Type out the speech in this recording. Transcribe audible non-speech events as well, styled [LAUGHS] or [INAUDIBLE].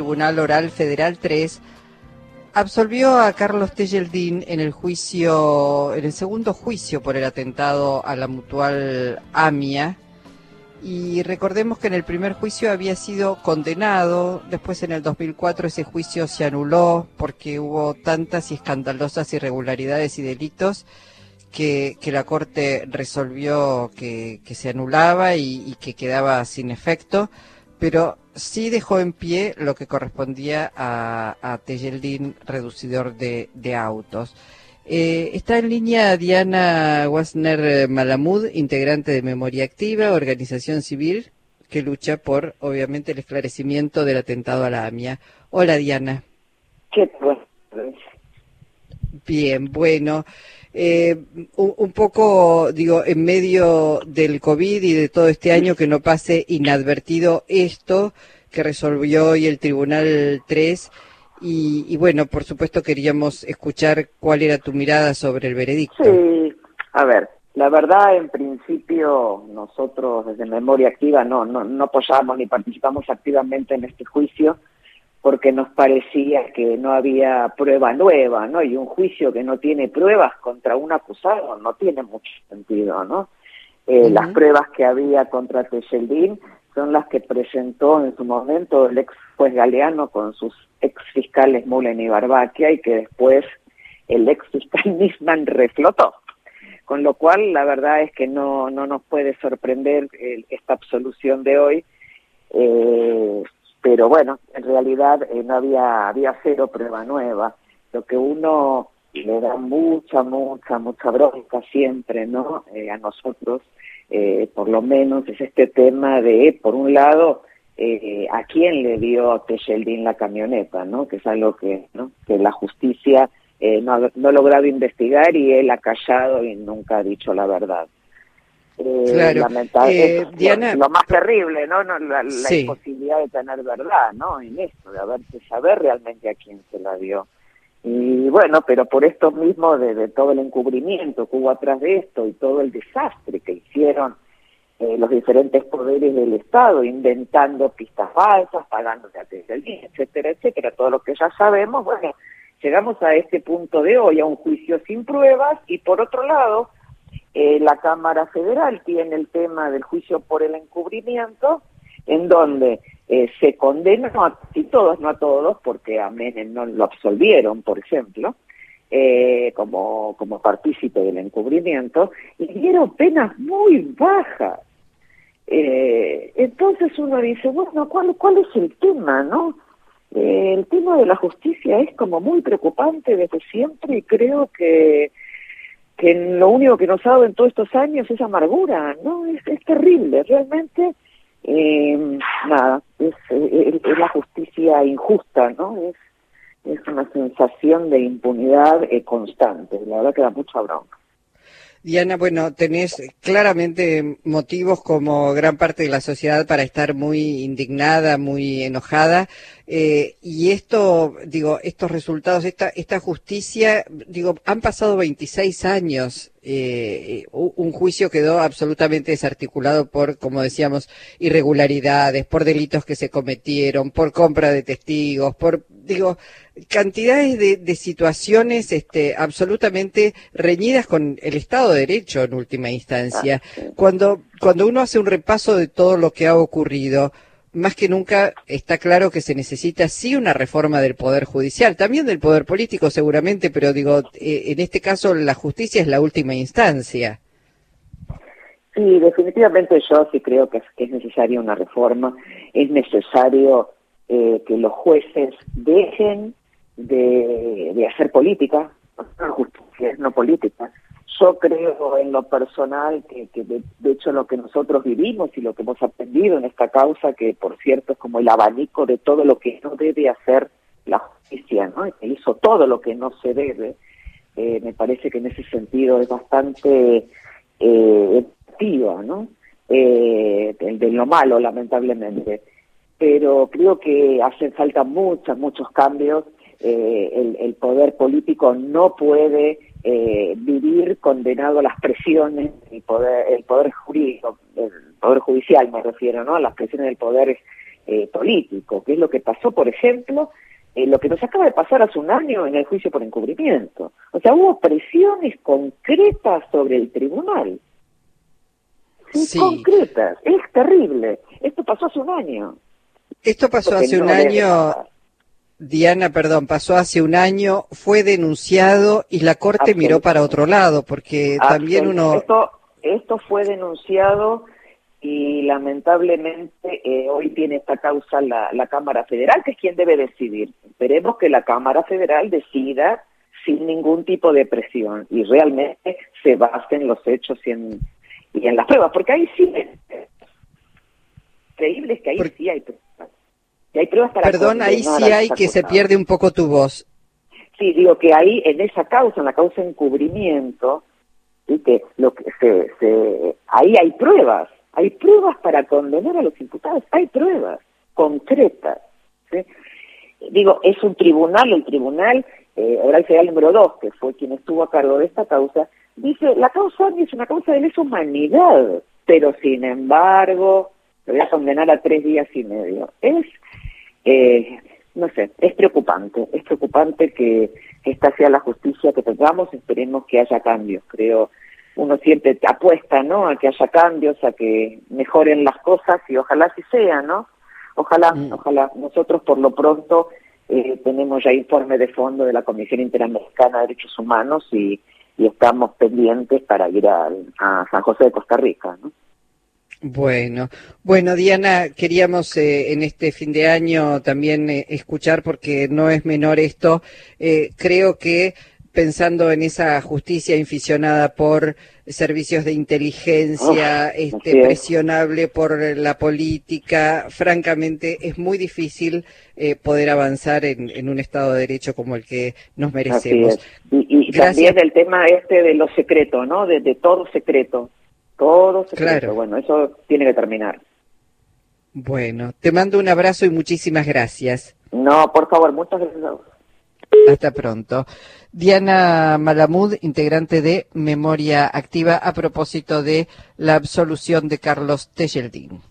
Tribunal Oral Federal 3 absolvió a Carlos Tejeldín en el juicio, en el segundo juicio por el atentado a la mutual AMIA. Y recordemos que en el primer juicio había sido condenado, después en el 2004 ese juicio se anuló porque hubo tantas y escandalosas irregularidades y delitos que, la Corte resolvió que, se anulaba y, que quedaba sin efecto, pero sí dejó en pie lo que correspondía a, a Tejeldín, reducidor de, autos. Eh, está en línea Diana Wasner Malamud, integrante de Memoria Activa, organización civil que lucha por, obviamente, el esclarecimiento del atentado a la AMIA. Hola, Diana. ¿Qué Bien, bueno. Eh, un, poco, digo, en medio del COVID y de todo este año que no pase inadvertido esto que resolvió hoy el Tribunal 3. Y, bueno, por supuesto queríamos escuchar cuál era tu mirada sobre el veredicto. Sí, a ver, la verdad, en principio, nosotros desde Memoria Activa no, no, no apoyamos ni participamos activamente en este juicio porque nos parecía que no había prueba nueva, ¿no? Y un juicio que no tiene pruebas contra un acusado no tiene mucho sentido, ¿no? Eh, las pruebas que había contra Techeldín son las que presentó en su momento el ex juez Galeano con sus ex fiscales Mullen y Barbaquia y que después el ex fiscal [LAUGHS] Nisman reflotó. Con lo cual, la verdad es que no, no nos puede sorprender esta absolución de hoy. Eh, pero bueno, en realidad eh, no había, había cero prueba nueva. Lo que uno le da mucha, mucha, mucha bronca siempre, ¿no? Eh, a nosotros, eh, por lo menos, es este tema de, por un lado, eh, a quién le dio Techeldín la camioneta, ¿no? Que es algo que, ¿no? que la justicia no, no ha logrado investigar y él ha callado y nunca ha dicho la verdad. Eh, claro. Eh, Diana, lo, más terrible, ¿no? no la, imposibilidad de tener verdad, ¿no? En esto, de haberse saber realmente a quién se la dio. Y bueno, pero por esto mismo de, todo el encubrimiento que hubo atrás de esto y todo el desastre que hicieron eh, los diferentes poderes del Estado, inventando pistas falsas, pagando de etcétera, etcétera, todo lo que ya sabemos, bueno, llegamos a este punto de hoy, a un juicio sin pruebas y por otro lado, eh, la Cámara Federal tiene el tema del juicio por el encubrimiento, en donde eh, se condenó a casi todos, no a todos, porque a Menem no lo absolvieron, por ejemplo, eh, como, como partícipe del encubrimiento, y dieron penas muy bajas. entonces uno dice, bueno, ¿cuál, ¿cuál es el tema, no? el tema de la justicia es como muy preocupante desde siempre y creo que que lo único que nos ha dado en todos estos años es amargura, ¿no? Es, terrible, realmente, eh, nada, es, la justicia injusta, ¿no? Es, es una sensación de impunidad eh, constante, la verdad que da mucha bronca. Diana, bueno, tenés claramente motivos como gran parte de la sociedad para estar muy indignada, muy enojada. Eh, y esto, digo, estos resultados, esta, esta justicia, digo, han pasado 26 años. Eh, un juicio quedó absolutamente desarticulado por, como decíamos, irregularidades, por delitos que se cometieron, por compra de testigos, por, digo, cantidades de, situaciones este, absolutamente reñidas con el Estado de Derecho en última instancia. Ah, cuando, cuando uno hace un repaso de todo lo que ha ocurrido, más que nunca está claro que se necesita sí una reforma del Poder Judicial, también del Poder Político seguramente, pero digo, eh, en este caso la justicia es la última instancia. Sí, definitivamente yo sí creo que es, que es necesaria una reforma, es necesario eh, que los jueces dejen de, hacer política, no justicia, no política. Yo creo en lo personal que, de, hecho lo que nosotros vivimos y lo que hemos aprendido en esta causa, que por cierto es como el abanico de todo lo que no debe hacer la justicia, ¿no? Que hizo todo lo que no se debe, eh, me parece que en ese sentido es bastante eh, ¿no? Eh, de lo malo, lamentablemente. Pero creo que hacen falta muchos, muchos cambios eh, el, poder político no puede eh, vivir condenado a las presiones, el poder, el poder jurídico, el poder judicial me refiero, ¿no? A las presiones del poder eh, político, que es lo que pasó, por ejemplo, eh, lo que nos acaba de pasar hace un año en el juicio por encubrimiento. O sea, hubo presiones concretas sobre el tribunal. Sí, concretas. Es terrible. Esto pasó hace un año. Esto pasó hace un año. Diana, perdón, pasó hace un año, fue denunciado y la Corte miró para otro lado, porque también uno... Esto, esto fue denunciado y lamentablemente eh, hoy tiene esta causa la, la Cámara Federal, que es quien debe decidir. Esperemos que la Cámara Federal decida sin ningún tipo de presión y realmente se base en los hechos y en, y en las pruebas, porque ahí sí increíble es que ahí sí hay pruebas. Y hay pruebas para Perdón, ahí sí hay que se pierde un poco tu voz. Sí, digo que ahí en esa causa, en la causa de encubrimiento, que lo que se, se, ahí hay pruebas hay pruebas para condenar a los imputados, hay pruebas concretas. Digo, es un tribunal, el tribunal eh, oral federal número 2, que fue quien estuvo a cargo de esta causa, dice, la causa es una causa de lesa humanidad, pero sin embargo, lo voy a condenar a tres días y medio. Es, eh, no sé, es preocupante, es preocupante que esta sea la justicia que tengamos, esperemos que haya cambios, creo uno siempre apuesta, ¿no? A que haya cambios, a que mejoren las cosas y ojalá así sea, ¿no? Ojalá, mm. ojalá. Nosotros por lo pronto eh, tenemos ya informe de fondo de la Comisión Interamericana de Derechos Humanos y, estamos pendientes para ir a, San José de Costa Rica, ¿no? Bueno, bueno Diana, queríamos eh, en este fin de año también eh, escuchar porque no es menor esto. creo que pensando en esa justicia inficionada por servicios de inteligencia, este, presionable por la política, francamente es muy difícil eh, poder avanzar en, un Estado de Derecho como el que nos merecemos. Y, también el tema este de lo secreto, ¿no? De, todo secreto, todo secreto. Bueno, eso tiene que terminar. Bueno, te mando un abrazo y muchísimas gracias. No, por favor, muchas gracias. Hasta pronto. Diana Malamud, integrante de Memoria Activa, a propósito de la absolución de Carlos Tejeldín.